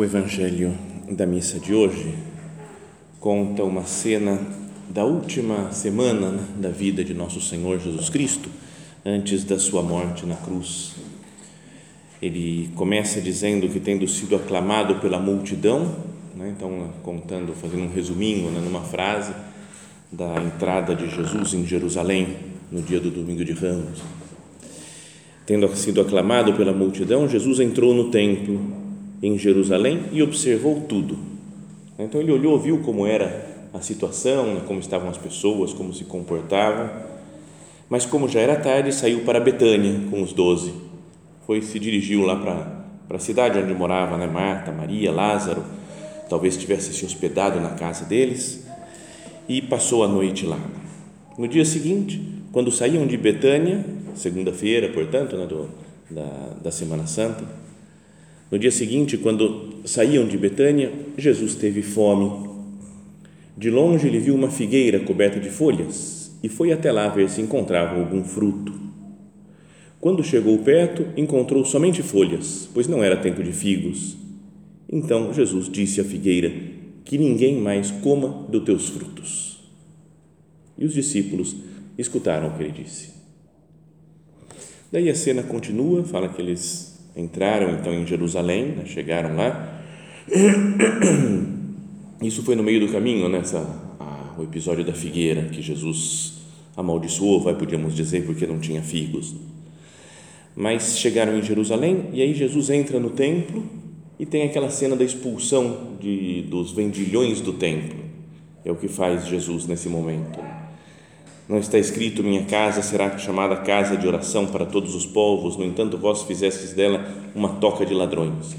O Evangelho da missa de hoje conta uma cena da última semana né, da vida de nosso Senhor Jesus Cristo, antes da sua morte na cruz. Ele começa dizendo que, tendo sido aclamado pela multidão, né, então, contando, fazendo um resuminho né, numa frase da entrada de Jesus em Jerusalém no dia do domingo de Ramos. Tendo sido aclamado pela multidão, Jesus entrou no templo em Jerusalém e observou tudo. Então ele olhou, viu como era a situação, né, como estavam as pessoas, como se comportavam. Mas como já era tarde, saiu para Betânia com os doze. Foi se dirigiu lá para para a cidade onde morava, né, Marta, Maria, Lázaro. Talvez tivesse se hospedado na casa deles e passou a noite lá. No dia seguinte, quando saíam de Betânia, segunda-feira, portanto, né, do, da, da Semana Santa, no dia seguinte, quando saíam de Betânia, Jesus teve fome. De longe ele viu uma figueira coberta de folhas e foi até lá ver se encontrava algum fruto. Quando chegou perto, encontrou somente folhas, pois não era tempo de figos. Então Jesus disse à figueira: Que ninguém mais coma dos teus frutos. E os discípulos escutaram o que ele disse. Daí a cena continua, fala que eles entraram então em Jerusalém, né, chegaram lá. Isso foi no meio do caminho, nessa né, o episódio da figueira que Jesus amaldiçoou, vai podíamos dizer, porque não tinha figos. Mas chegaram em Jerusalém e aí Jesus entra no templo e tem aquela cena da expulsão de, dos vendilhões do templo. É o que faz Jesus nesse momento. Não está escrito: Minha casa será chamada casa de oração para todos os povos, no entanto, vós fizestes dela uma toca de ladrões.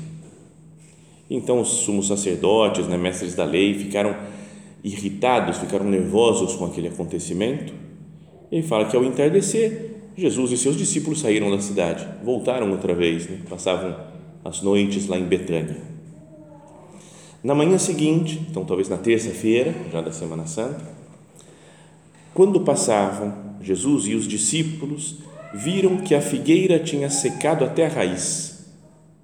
Então, os sumos sacerdotes, né, mestres da lei, ficaram irritados, ficaram nervosos com aquele acontecimento. Ele fala que ao entardecer, Jesus e seus discípulos saíram da cidade, voltaram outra vez, né, passavam as noites lá em Betânia. Na manhã seguinte, então talvez na terça-feira, já da Semana Santa, quando passavam, Jesus e os discípulos viram que a figueira tinha secado até a raiz.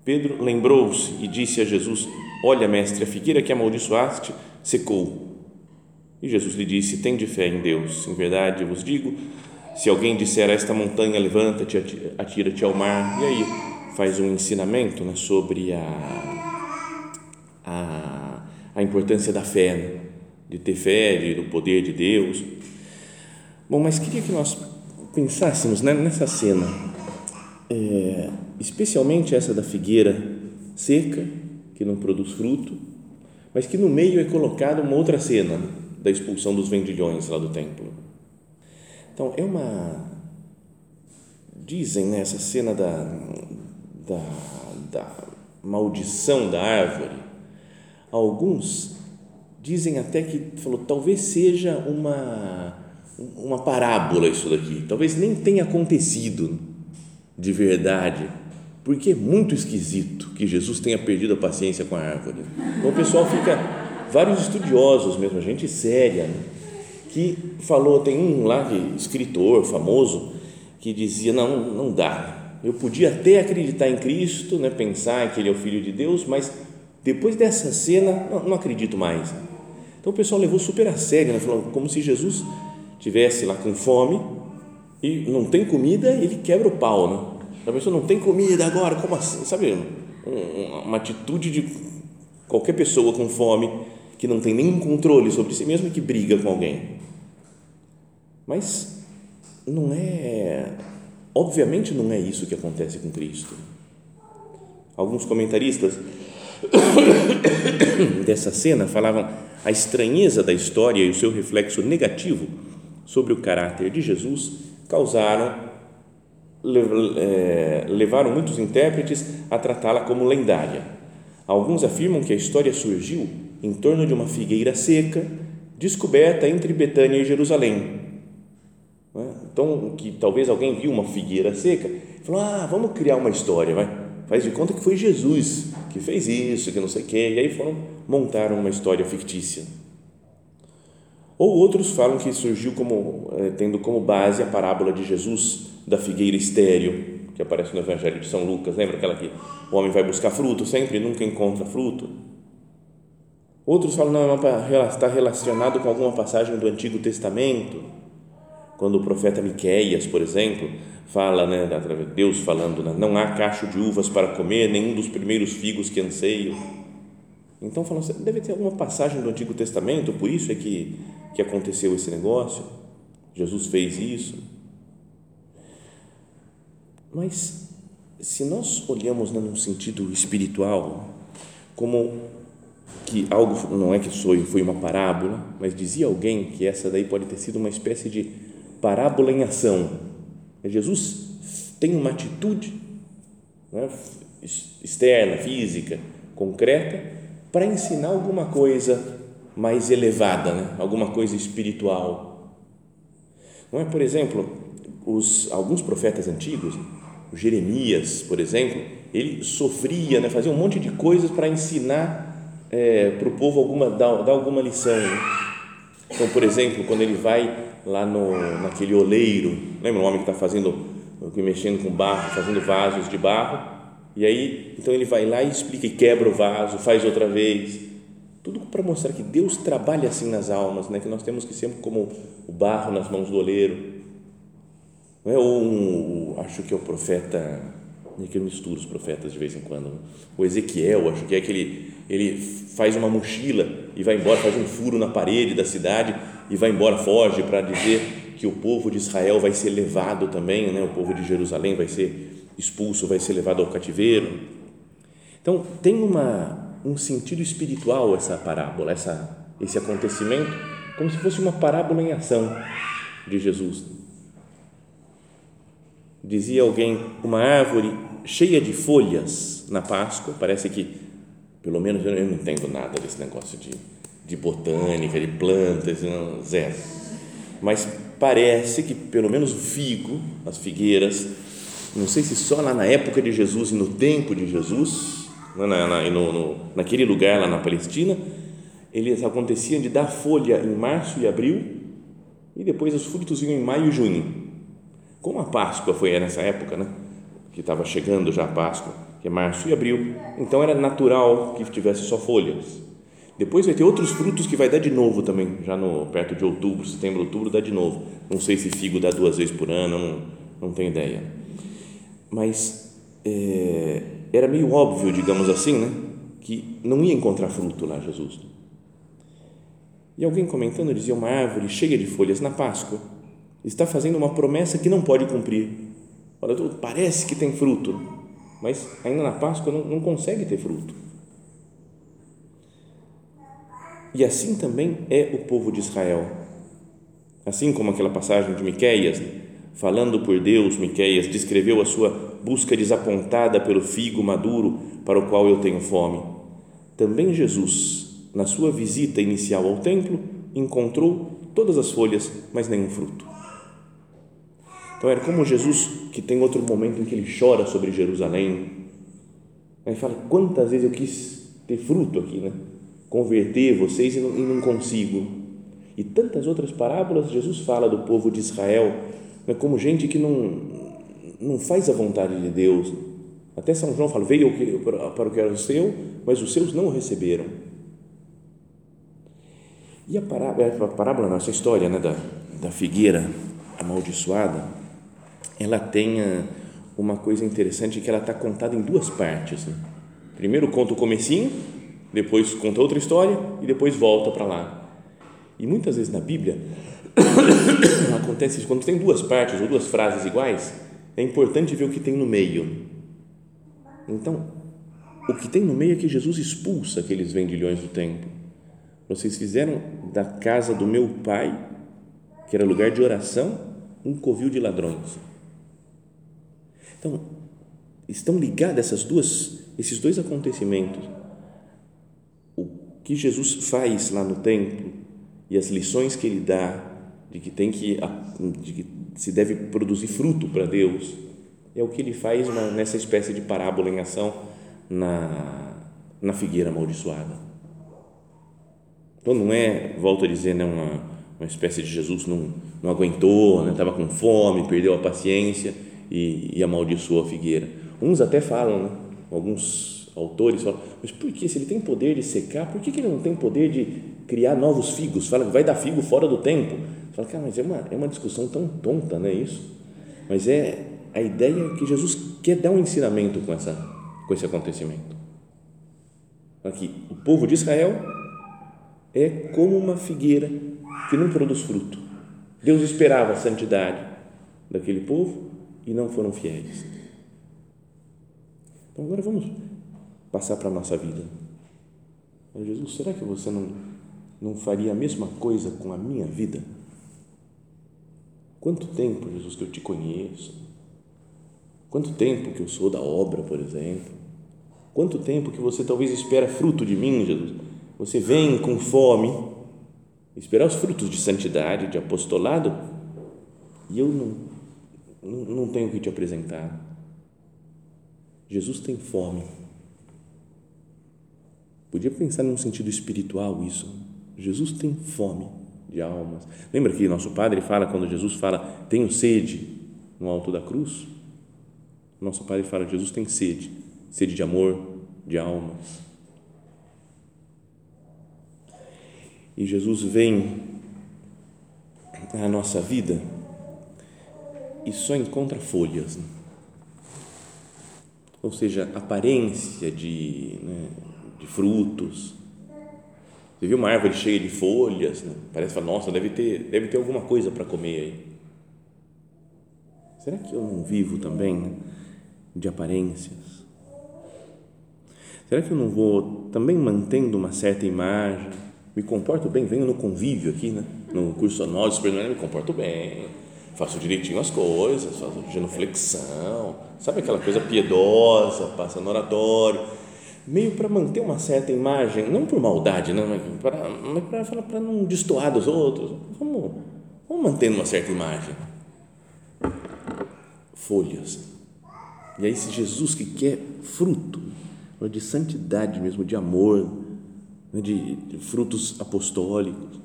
Pedro lembrou-se e disse a Jesus: Olha, mestre, a figueira que amaldiçoaste secou. E Jesus lhe disse: Tem de fé em Deus. Em verdade, vos digo: se alguém disser a esta montanha, levanta-te, atira-te ao mar, e aí faz um ensinamento né, sobre a, a, a importância da fé, né, de ter fé, de, do poder de Deus Bom, mas queria que nós pensássemos né, nessa cena, é, especialmente essa da figueira seca, que não produz fruto, mas que no meio é colocada uma outra cena da expulsão dos vendilhões lá do templo. Então, é uma. Dizem né, cena da, da, da maldição da árvore, alguns dizem até que falou, talvez seja uma uma parábola isso daqui. Talvez nem tenha acontecido de verdade, porque é muito esquisito que Jesus tenha perdido a paciência com a árvore. Então o pessoal fica, vários estudiosos mesmo, gente séria, né? que falou, tem um lá, que, escritor famoso, que dizia, não, não dá, eu podia até acreditar em Cristo, né, pensar que Ele é o Filho de Deus, mas depois dessa cena, não, não acredito mais. Então o pessoal levou super a sério, né, falou, como se Jesus tivesse lá com fome e não tem comida, ele quebra o pau, né? A pessoa não tem comida agora, como assim? Sabe? Uma atitude de Qualquer pessoa com fome que não tem nenhum controle sobre si mesmo e que briga com alguém. Mas não é, obviamente não é isso que acontece com Cristo. Alguns comentaristas dessa cena falavam a estranheza da história e o seu reflexo negativo sobre o caráter de Jesus causaram é, levaram muitos intérpretes a tratá-la como lendária. Alguns afirmam que a história surgiu em torno de uma figueira seca descoberta entre Betânia e Jerusalém. É? Então, que talvez alguém viu uma figueira seca e falou: Ah, vamos criar uma história, vai. Faz de conta que foi Jesus que fez isso, que não sei o quê. E aí foram montar uma história fictícia. Ou outros falam que surgiu como eh, tendo como base a parábola de Jesus da figueira estéreo, que aparece no Evangelho de São Lucas. Lembra aquela que o homem vai buscar fruto sempre e nunca encontra fruto? Outros falam não, está relacionado com alguma passagem do Antigo Testamento, quando o profeta Miqueias, por exemplo, fala, né, Deus falando, né, não há cacho de uvas para comer, nenhum dos primeiros figos que anseio. Então falam, deve ter alguma passagem do Antigo Testamento, por isso é que que aconteceu esse negócio, Jesus fez isso. Mas se nós olhamos num sentido espiritual, como que algo não é que foi, foi uma parábola, mas dizia alguém que essa daí pode ter sido uma espécie de parábola em ação. Jesus tem uma atitude né, externa, física, concreta, para ensinar alguma coisa mais elevada, né? alguma coisa espiritual. Não é, por exemplo, os, alguns profetas antigos, o Jeremias, por exemplo, ele sofria, né? fazia um monte de coisas para ensinar é, para o povo alguma, dar, dar alguma lição. Né? Então, por exemplo, quando ele vai lá no, naquele oleiro, lembra um homem que está fazendo, mexendo com barro, fazendo vasos de barro, e aí, então ele vai lá e explica e quebra o vaso, faz outra vez, tudo para mostrar que Deus trabalha assim nas almas, né? que nós temos que ser como o barro nas mãos do oleiro. Não é? Ou um, acho que é o profeta, é que eu misturo os profetas de vez em quando. O Ezequiel, acho que é que ele, ele faz uma mochila e vai embora, faz um furo na parede da cidade e vai embora, foge para dizer que o povo de Israel vai ser levado também, né? o povo de Jerusalém vai ser expulso, vai ser levado ao cativeiro. Então, tem uma um sentido espiritual essa parábola, essa, esse acontecimento, como se fosse uma parábola em ação de Jesus. Dizia alguém, uma árvore cheia de folhas na Páscoa, parece que, pelo menos eu não entendo nada desse negócio de, de botânica, de plantas, não, zero. Mas parece que, pelo menos o figo, as figueiras, não sei se só lá na época de Jesus e no tempo de Jesus, na, na, no, no, naquele lugar lá na Palestina, eles aconteciam de dar folha em março e abril e depois os frutos vinham em maio e junho. Como a Páscoa foi nessa época, né? que estava chegando já a Páscoa, que é março e abril, então era natural que tivesse só folhas. Depois vai ter outros frutos que vai dar de novo também, já no perto de outubro, setembro, outubro dá de novo. Não sei se figo dá duas vezes por ano, não, não tenho ideia. Mas é, era meio óbvio, digamos assim, né, que não ia encontrar fruto lá Jesus. E alguém comentando dizia: uma árvore cheia de folhas na Páscoa está fazendo uma promessa que não pode cumprir. Olha, parece que tem fruto, mas ainda na Páscoa não, não consegue ter fruto. E assim também é o povo de Israel. Assim como aquela passagem de Miqueias, falando por Deus, Miqueias descreveu a sua busca desapontada pelo figo maduro para o qual eu tenho fome. Também Jesus, na sua visita inicial ao templo, encontrou todas as folhas, mas nenhum fruto. Então era como Jesus que tem outro momento em que ele chora sobre Jerusalém. Aí fala: quantas vezes eu quis ter fruto aqui, né? Converter vocês e não, e não consigo. E tantas outras parábolas Jesus fala do povo de Israel, né? como gente que não não faz a vontade de Deus. Até São João fala: veio para o que era seu, mas os seus não receberam. E a parábola, a parábola nossa história né, da, da figueira amaldiçoada, ela tem uma coisa interessante que ela está contada em duas partes. Né? Primeiro conta o comecinho, depois conta outra história e depois volta para lá. E muitas vezes na Bíblia acontece isso, quando tem duas partes ou duas frases iguais, é importante ver o que tem no meio. Então, o que tem no meio é que Jesus expulsa aqueles vendilhões do templo. Vocês fizeram da casa do meu pai, que era lugar de oração, um covil de ladrões. Então, estão ligados essas duas, esses dois acontecimentos. O que Jesus faz lá no templo e as lições que ele dá de que tem que, de que se deve produzir fruto para Deus, é o que ele faz nessa espécie de parábola em ação na, na figueira amaldiçoada. Então não é, volto a dizer, né, uma, uma espécie de Jesus não, não aguentou, estava né, com fome, perdeu a paciência e, e amaldiçoou a figueira. Uns até falam, né, alguns autores falam, mas por que se ele tem poder de secar, por que, que ele não tem poder de criar novos figos? Fala que vai dar figo fora do tempo. Fala, cara, mas é uma, é uma discussão tão tonta, não é isso? Mas é a ideia que Jesus quer dar um ensinamento com, essa, com esse acontecimento. Aqui, o povo de Israel é como uma figueira que não produz fruto. Deus esperava a santidade daquele povo e não foram fiéis. Então agora vamos passar para a nossa vida. Jesus, será que você não, não faria a mesma coisa com a minha vida? Quanto tempo, Jesus, que eu te conheço? Quanto tempo que eu sou da obra, por exemplo? Quanto tempo que você talvez espera fruto de mim, Jesus? Você vem com fome, esperar os frutos de santidade, de apostolado, e eu não, não, não tenho o que te apresentar. Jesus tem fome. Podia pensar num sentido espiritual isso. Jesus tem fome de almas. Lembra que nosso Padre fala, quando Jesus fala, tenho sede no alto da cruz? Nosso Padre fala, Jesus tem sede, sede de amor, de almas. E Jesus vem à nossa vida e só encontra folhas. Né? Ou seja, aparência de, né, de frutos, você viu uma árvore cheia de folhas, né? parece nossa, deve ter, deve ter alguma coisa para comer aí. Será que eu não vivo também né? de aparências? Será que eu não vou também mantendo uma certa imagem? Me comporto bem, venho no convívio aqui, né? no curso anual de supermercado, me comporto bem, faço direitinho as coisas, faço genuflexão, sabe aquela coisa piedosa, passa no oratório meio para manter uma certa imagem, não por maldade, não, mas para, não destoar dos outros. Vamos, vamos mantendo uma certa imagem. Folhas. E aí, esse Jesus que quer fruto de santidade mesmo, de amor, de, de frutos apostólicos.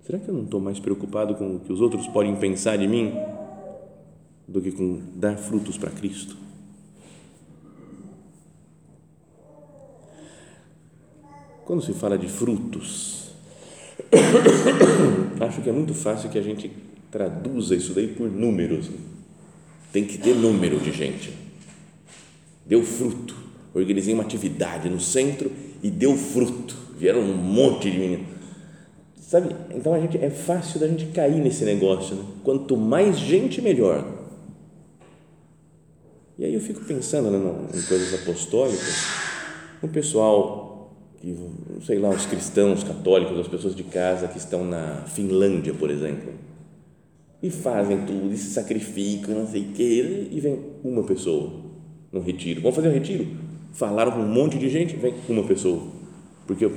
Será que eu não estou mais preocupado com o que os outros podem pensar de mim do que com dar frutos para Cristo? Quando se fala de frutos, acho que é muito fácil que a gente traduza isso daí por números. Tem que ter número de gente. Deu fruto. Organizei uma atividade no centro e deu fruto. Vieram um monte de meninos. Sabe? Então a gente é fácil da gente cair nesse negócio. Né? Quanto mais gente, melhor. E aí eu fico pensando né, em coisas apostólicas. O pessoal que, sei lá, os cristãos católicos, as pessoas de casa que estão na Finlândia, por exemplo, e fazem tudo, e se sacrificam, não sei o que, e vem uma pessoa no retiro. Vamos fazer um retiro? Falaram com um monte de gente, vem uma pessoa. Porque,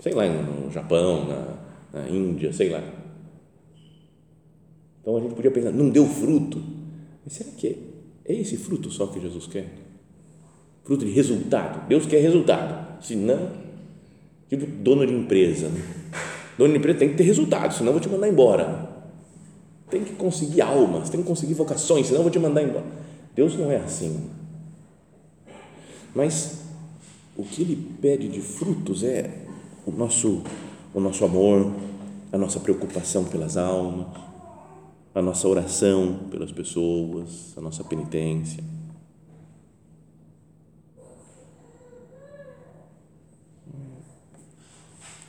sei lá, no Japão, na, na Índia, sei lá. Então a gente podia pensar, não deu fruto. Mas será que é, é esse fruto só que Jesus quer? Fruto de resultado. Deus quer resultado. Se não, Tipo dono de empresa. Dono de empresa tem que ter resultado, senão eu vou te mandar embora. Tem que conseguir almas, tem que conseguir vocações, senão eu vou te mandar embora. Deus não é assim. Mas o que ele pede de frutos é o nosso, o nosso amor, a nossa preocupação pelas almas, a nossa oração pelas pessoas, a nossa penitência.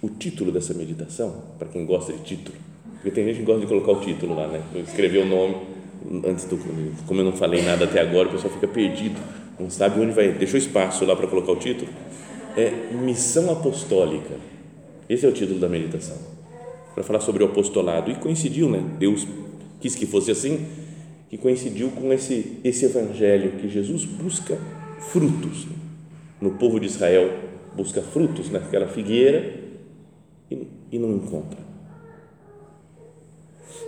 O título dessa meditação, para quem gosta de título, porque tem gente que gosta de colocar o título lá, né? Escrever o nome antes do como eu não falei nada até agora, o pessoal fica perdido, não sabe onde vai. Deixou espaço lá para colocar o título. É missão apostólica. Esse é o título da meditação. Para falar sobre o apostolado e coincidiu, né? Deus quis que fosse assim, que coincidiu com esse esse evangelho que Jesus busca frutos no povo de Israel, busca frutos naquela figueira e, e não encontra.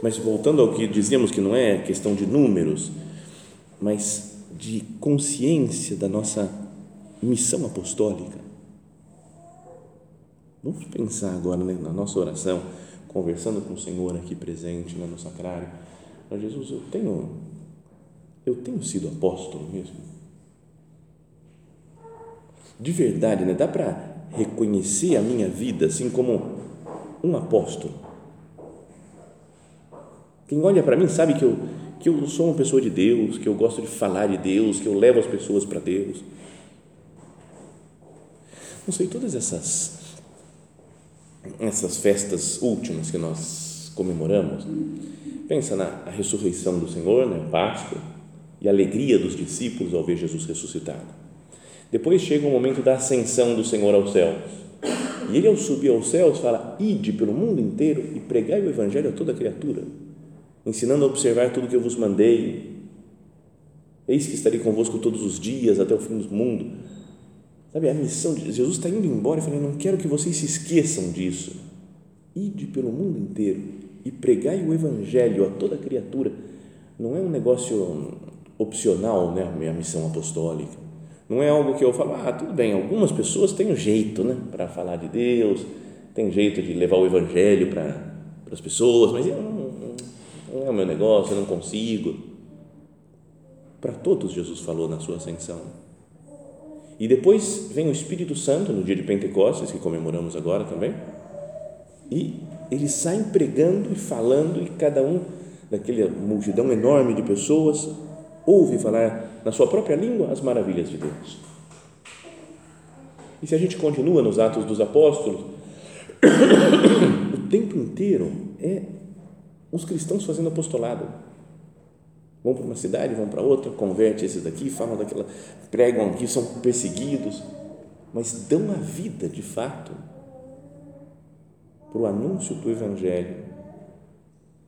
Mas voltando ao que dizíamos que não é questão de números, mas de consciência da nossa missão apostólica. Vamos pensar agora né, na nossa oração, conversando com o Senhor aqui presente no nosso sacrário. Jesus, eu tenho, eu tenho sido apóstolo mesmo? De verdade, né? Dá para reconhecer a minha vida assim como um apóstolo? Quem olha para mim sabe que eu, que eu sou uma pessoa de Deus, que eu gosto de falar de Deus, que eu levo as pessoas para Deus. Não sei, todas essas, essas festas últimas que nós comemoramos, pensa na ressurreição do Senhor, né, Páscoa, e a alegria dos discípulos ao ver Jesus ressuscitado. Depois chega o momento da ascensão do Senhor aos céus. E ele, ao subir aos céus, fala: Ide pelo mundo inteiro e pregai o Evangelho a toda criatura ensinando a observar tudo que eu vos mandei. Eis que estarei convosco todos os dias até o fim do mundo. Sabe, a missão de Jesus está indo embora e falando: Não quero que vocês se esqueçam disso. Ide pelo mundo inteiro e pregai o Evangelho a toda criatura. Não é um negócio opcional, né? A minha missão apostólica. Não é algo que eu falo, ah, tudo bem, algumas pessoas têm um jeito, né? Para falar de Deus, tem jeito de levar o Evangelho para, as pessoas, mas eu não não é o meu negócio, eu não consigo. Para todos Jesus falou na sua ascensão. E depois vem o Espírito Santo no dia de Pentecostes, que comemoramos agora também, e eles saem pregando e falando, e cada um, daquela multidão enorme de pessoas, ouve falar na sua própria língua as maravilhas de Deus. E se a gente continua nos Atos dos Apóstolos, o tempo inteiro é os cristãos fazendo apostolado. Vão para uma cidade, vão para outra, converte esses daqui, falam daquela, pregam aqui, são perseguidos, mas dão a vida de fato para o anúncio do Evangelho,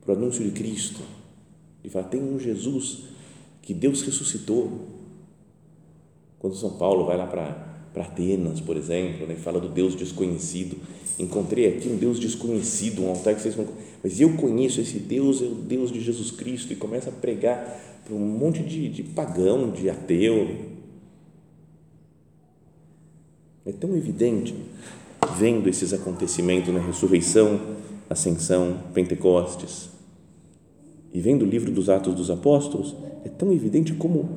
para o anúncio de Cristo. E fala: tem um Jesus que Deus ressuscitou. Quando São Paulo vai lá para Atenas, por exemplo, né? fala do Deus desconhecido. Encontrei aqui um Deus desconhecido, um altar que vocês não. Mas eu conheço esse Deus, é o Deus de Jesus Cristo, e começa a pregar para um monte de, de pagão, de ateu. É tão evidente, vendo esses acontecimentos na ressurreição, ascensão, Pentecostes, e vendo o livro dos Atos dos Apóstolos, é tão evidente como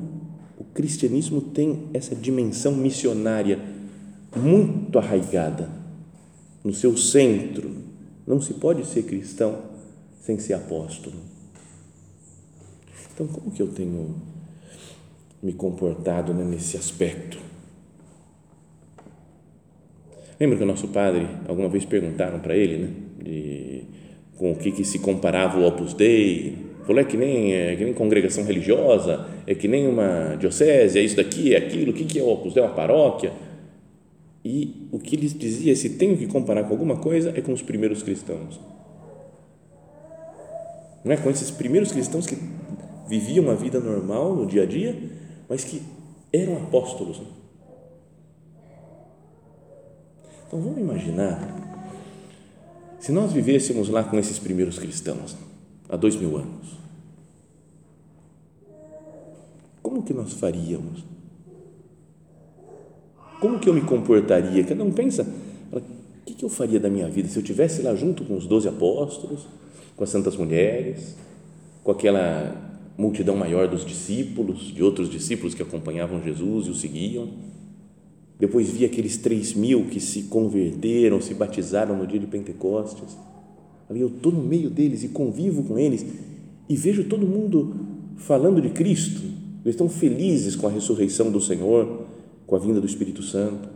o cristianismo tem essa dimensão missionária muito arraigada no seu centro. Não se pode ser cristão sem ser apóstolo. Então, como que eu tenho me comportado né, nesse aspecto? Lembra que o nosso padre, alguma vez perguntaram para ele, né, de, com o que, que se comparava o Opus Dei, Falou, é que nem, é que nem congregação religiosa, é que nem uma diocese, é isso daqui, é aquilo, o que, que é o Opus Dei, uma paróquia? E o que eles dizia, se tenho que comparar com alguma coisa, é com os primeiros cristãos. Não é com esses primeiros cristãos que viviam uma vida normal no dia a dia, mas que eram apóstolos. Então vamos imaginar se nós vivêssemos lá com esses primeiros cristãos, há dois mil anos como que nós faríamos? Como que eu me comportaria? Cada um pensa, o que, eu faria da minha vida se eu tivesse lá junto com os doze apóstolos, com as santas mulheres, com aquela multidão maior dos discípulos, de outros discípulos que acompanhavam Jesus e o seguiam. Depois vi aqueles três mil que se converteram, se batizaram no dia de Pentecostes. Eu estou no meio deles e convivo com eles e vejo todo mundo falando de Cristo, eles estão felizes com a ressurreição do Senhor, com a vinda do Espírito Santo.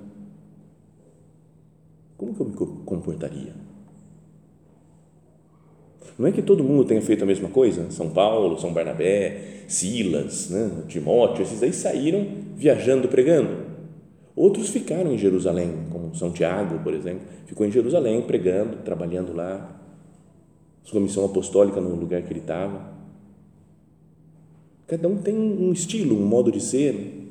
como que eu me comportaria? Não é que todo mundo tenha feito a mesma coisa. São Paulo, São Barnabé, Silas, né? Timóteo, esses aí saíram viajando, pregando. Outros ficaram em Jerusalém, como São Tiago, por exemplo, ficou em Jerusalém pregando, trabalhando lá, sua missão apostólica no lugar que ele estava. Cada um tem um estilo, um modo de ser.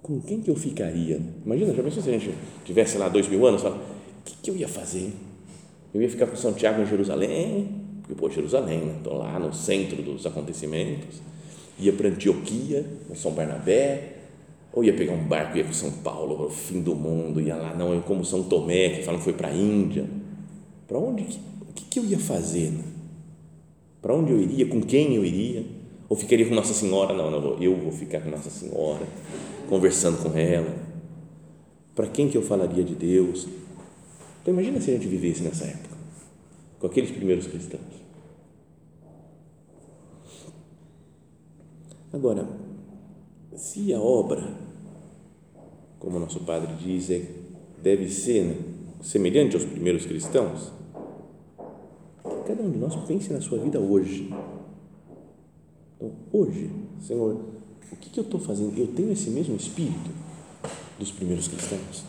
Com quem que eu ficaria? Imagina, já pensou se a gente tivesse lá dois mil anos, fala, o que, que eu ia fazer? Eu ia ficar com São Tiago em Jerusalém, porque, pô, Jerusalém, né? Estou lá no centro dos acontecimentos. Ia para Antioquia, com São Barnabé, ou ia pegar um barco e ia para São Paulo, o fim do mundo, ia lá, não, como São Tomé, que falam que foi para a Índia. Para onde, o que, que eu ia fazer? Né? Para onde eu iria? Com quem eu iria? Ou ficaria com Nossa Senhora? Não, não vou, eu vou ficar com Nossa Senhora, conversando com ela. Para quem que eu falaria de Deus? Então imagina se a gente vivesse nessa época, com aqueles primeiros cristãos. Agora, se a obra, como nosso padre diz, é, deve ser né, semelhante aos primeiros cristãos, que cada um de nós pense na sua vida hoje. Então, hoje, Senhor, o que, que eu estou fazendo? Eu tenho esse mesmo espírito dos primeiros cristãos?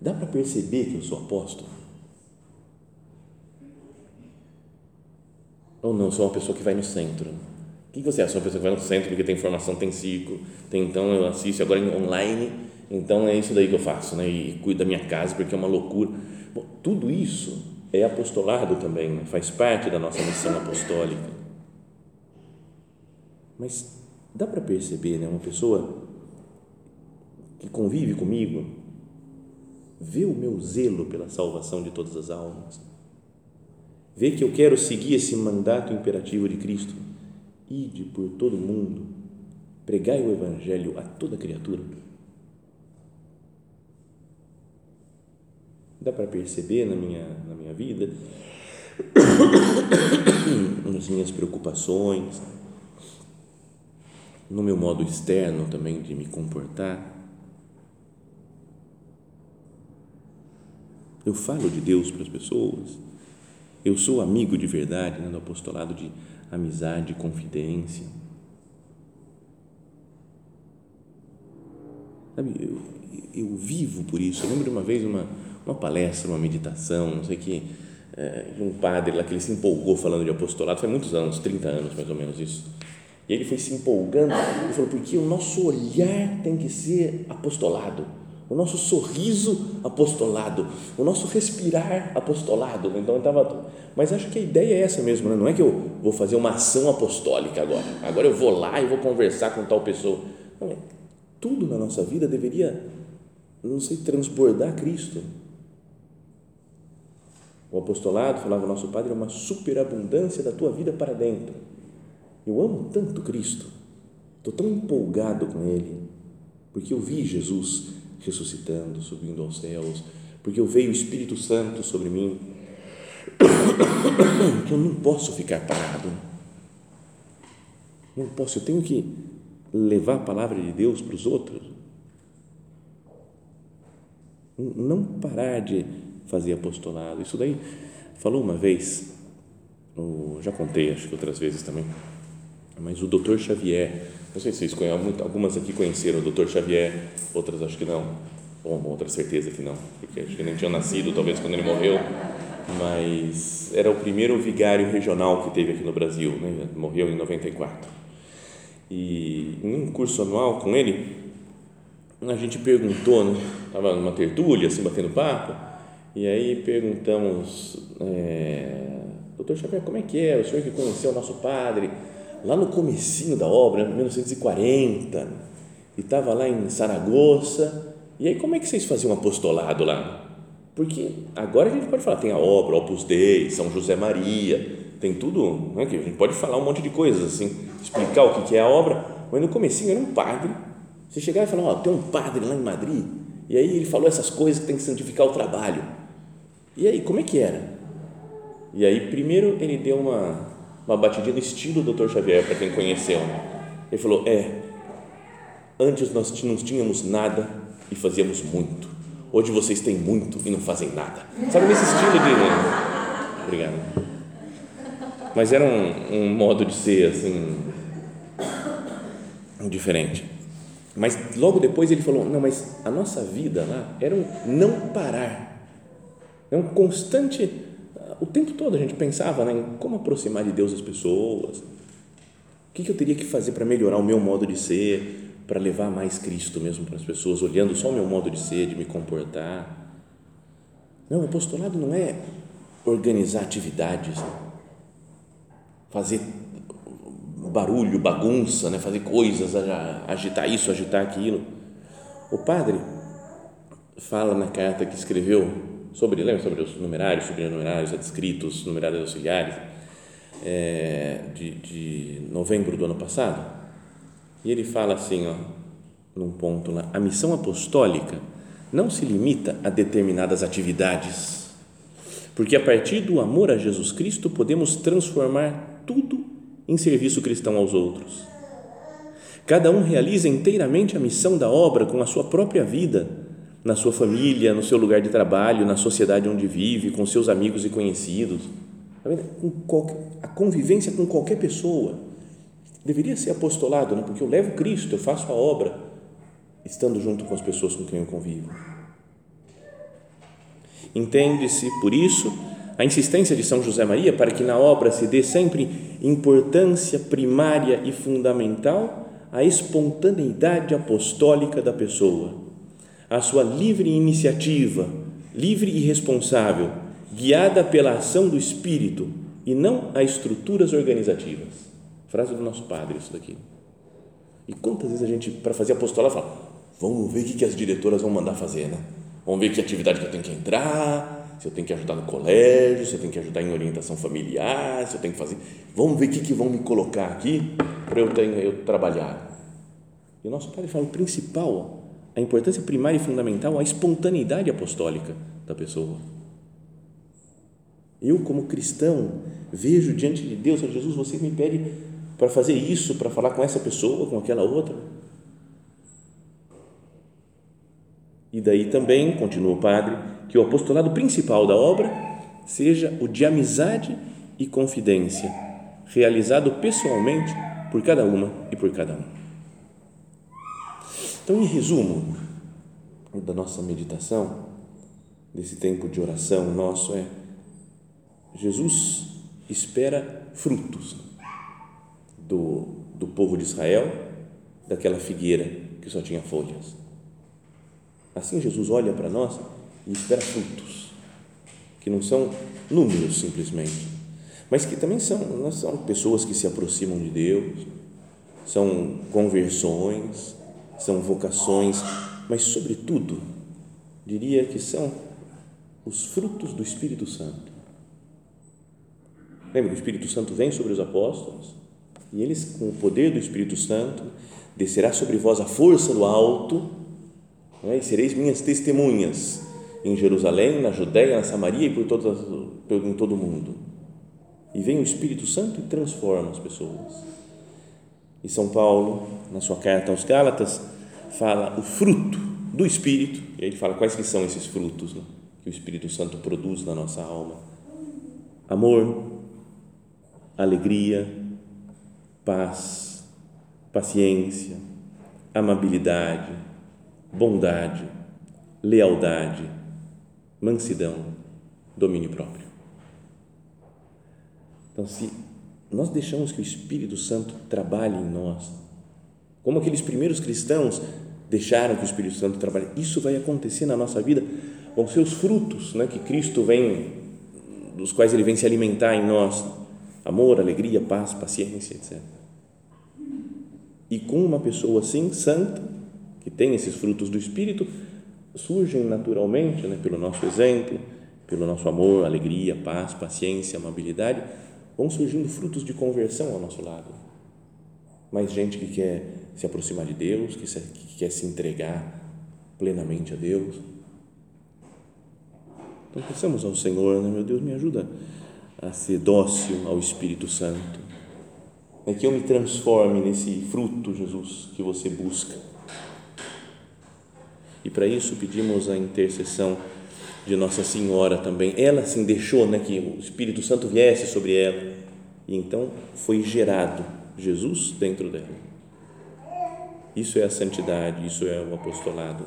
Dá para perceber que eu sou apóstolo? Ou não, sou uma pessoa que vai no centro? O que você é? Sou uma pessoa que vai no centro porque tem formação, tem ciclo, tem então eu assisto agora online, então é isso daí que eu faço, né? E cuido da minha casa porque é uma loucura. Bom, tudo isso é apostolado também, né? faz parte da nossa missão apostólica. Mas dá para perceber, né? Uma pessoa que convive comigo, vê o meu zelo pela salvação de todas as almas, vê que eu quero seguir esse mandato imperativo de Cristo, ide por todo mundo, pregai o Evangelho a toda criatura. Dá para perceber na minha, na minha vida, nas minhas preocupações, no meu modo externo também de me comportar Eu falo de Deus para as pessoas. Eu sou amigo de verdade, né, no apostolado de amizade, confidência. Sabe, eu, eu vivo por isso. Eu lembro de uma vez uma, uma palestra, uma meditação, não sei que, é, de um padre lá que ele se empolgou falando de apostolado, faz muitos anos, 30 anos mais ou menos isso. E ele foi se empolgando e falou, porque o nosso olhar tem que ser apostolado o nosso sorriso apostolado, o nosso respirar apostolado. Então estava, mas acho que a ideia é essa mesmo, né? não é que eu vou fazer uma ação apostólica agora. Agora eu vou lá e vou conversar com tal pessoa. Não, é, tudo na nossa vida deveria, não sei, transbordar Cristo. O apostolado, falava o nosso padre, é uma superabundância da tua vida para dentro. Eu amo tanto Cristo, estou tão empolgado com Ele, porque eu vi Jesus ressuscitando, subindo aos céus, porque eu veio o Espírito Santo sobre mim, que eu não posso ficar parado. Não posso, eu tenho que levar a palavra de Deus para os outros. Não parar de fazer apostolado. Isso daí, falou uma vez, já contei, acho que outras vezes também, mas o doutor Xavier, não sei se vocês conhecem, algumas aqui conheceram o doutor Xavier, outras acho que não, ou outra certeza que não, porque acho que nem tinham nascido talvez quando ele morreu, mas era o primeiro vigário regional que teve aqui no Brasil, né? morreu em 94. E em um curso anual com ele, a gente perguntou, né? estava numa tertúlia, assim, batendo papo, e aí perguntamos, é, doutor Xavier, como é que é? O senhor que conheceu o nosso padre, lá no comecinho da obra, 1940, e estava lá em Saragoça. E aí, como é que vocês faziam apostolado lá? Porque agora a gente pode falar, tem a obra, Opus Dei, São José Maria, tem tudo, né, que a gente pode falar um monte de coisas assim, explicar o que é a obra, mas no comecinho era um padre, você chegava e falava, ó, tem um padre lá em Madrid, e aí ele falou essas coisas que tem que santificar o trabalho. E aí, como é que era? E aí, primeiro ele deu uma, uma batidinha no estilo do Dr. Xavier, para quem conheceu. Ele falou: É, Antes nós não tínhamos nada e fazíamos muito. Hoje vocês têm muito e não fazem nada. Sabe nesse estilo de. Obrigado. Mas era um, um modo de ser assim diferente. Mas logo depois ele falou: não, mas a nossa vida lá era um não parar, é um constante. O tempo todo a gente pensava né, em como aproximar de Deus as pessoas, o que, eu teria que fazer para melhorar o meu modo de ser, para levar mais Cristo mesmo para as pessoas, olhando só o meu modo de ser, de me comportar. Não, o apostolado não é organizar atividades, fazer barulho, bagunça, né? fazer coisas, agitar isso, agitar aquilo. O padre fala na carta que escreveu sobre, lembra sobre os numerários, subnumerários, adscritos, numerários auxiliares, é, de, de novembro do ano passado, e ele fala assim, ó, num ponto lá, a missão apostólica não se limita a determinadas atividades, porque a partir do amor a Jesus Cristo podemos transformar tudo em serviço cristão aos outros. Cada um realiza inteiramente a missão da obra com a sua própria vida, na sua família, no seu lugar de trabalho, na sociedade onde vive, com seus amigos e conhecidos. Tá a convivência com qualquer pessoa deveria ser apostolado, né? porque eu levo Cristo, eu faço a obra estando junto com as pessoas com quem eu convivo. Entende-se, por isso, a insistência de São José Maria para que na obra se dê sempre importância primária e fundamental à espontaneidade apostólica da pessoa, à sua livre iniciativa, livre e responsável, guiada pela ação do Espírito e não a estruturas organizativas. Frase do nosso padre, isso daqui. E quantas vezes a gente, para fazer apostolado, fala: vamos ver o que as diretoras vão mandar fazer, né? Vamos ver que atividade que eu tenho que entrar, se eu tenho que ajudar no colégio, se eu tenho que ajudar em orientação familiar, se eu tenho que fazer. Vamos ver o que, que vão me colocar aqui para eu, eu trabalhar. E o nosso Padre fala: o principal, a importância primária e fundamental, a espontaneidade apostólica da pessoa. Eu, como cristão, vejo diante de Deus, Jesus, você me pede para fazer isso, para falar com essa pessoa, com aquela outra. E daí também, continua o Padre, que o apostolado principal da obra seja o de amizade e confidência, realizado pessoalmente por cada uma e por cada um. Então, em resumo da nossa meditação, desse tempo de oração nosso, é Jesus espera frutos do, do povo de Israel, daquela figueira que só tinha folhas. Assim, Jesus olha para nós e espera frutos, que não são números simplesmente, mas que também são, não são pessoas que se aproximam de Deus, são conversões, são vocações, mas sobretudo, diria que são os frutos do Espírito Santo. Lembra que o Espírito Santo vem sobre os apóstolos e eles, com o poder do Espírito Santo, descerá sobre vós a força do alto é? e sereis minhas testemunhas em Jerusalém, na Judéia, na Samaria e por todas, em todo o mundo. E vem o Espírito Santo e transforma as pessoas. E São Paulo, na sua carta aos Gálatas, fala o fruto do Espírito, e aí ele fala quais que são esses frutos né, que o Espírito Santo produz na nossa alma. Amor, alegria, paz, paciência, amabilidade, bondade, lealdade, mansidão, domínio próprio. Então, se nós deixamos que o Espírito Santo trabalhe em nós, como aqueles primeiros cristãos deixaram que o Espírito Santo trabalhe, isso vai acontecer na nossa vida, vão ser os frutos né, que Cristo vem, dos quais Ele vem se alimentar em nós, amor, alegria, paz, paciência, etc. E com uma pessoa assim, santa, que tem esses frutos do Espírito, surgem naturalmente, né, pelo nosso exemplo, pelo nosso amor, alegria, paz, paciência, amabilidade, vão surgindo frutos de conversão ao nosso lado. Mais gente que quer se aproximar de Deus, que, se, que quer se entregar plenamente a Deus. Então, peçamos ao Senhor, né, meu Deus, me ajuda a ser dócil ao Espírito Santo. É que eu me transforme nesse fruto, Jesus, que você busca E para isso pedimos a intercessão de Nossa Senhora também. Ela assim deixou né, que o Espírito Santo viesse sobre ela. E então foi gerado Jesus dentro dela. Isso é a santidade, isso é o apostolado.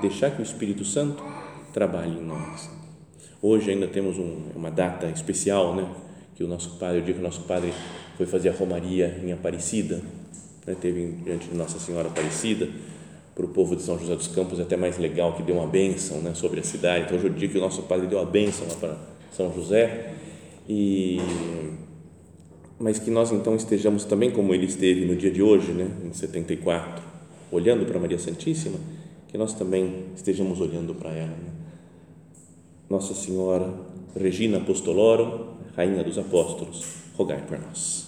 Deixar que o Espírito Santo trabalhe em nós. Hoje ainda temos um, uma data especial, né? Que o nosso padre, o dia que o nosso padre foi fazer a romaria em Aparecida, né? teve diante de Nossa Senhora Aparecida, para o povo de São José dos Campos é até mais legal que deu uma bênção né, sobre a cidade. Então, hoje é o dia que o nosso padre deu a bênção lá para São José. E, mas que nós então estejamos também como ele esteve no dia de hoje, né, em 74, olhando para Maria Santíssima, que nós também estejamos olhando para ela. Né? Nossa Senhora, Regina Apostolorum, Rainha dos Apóstolos, rogai por nós.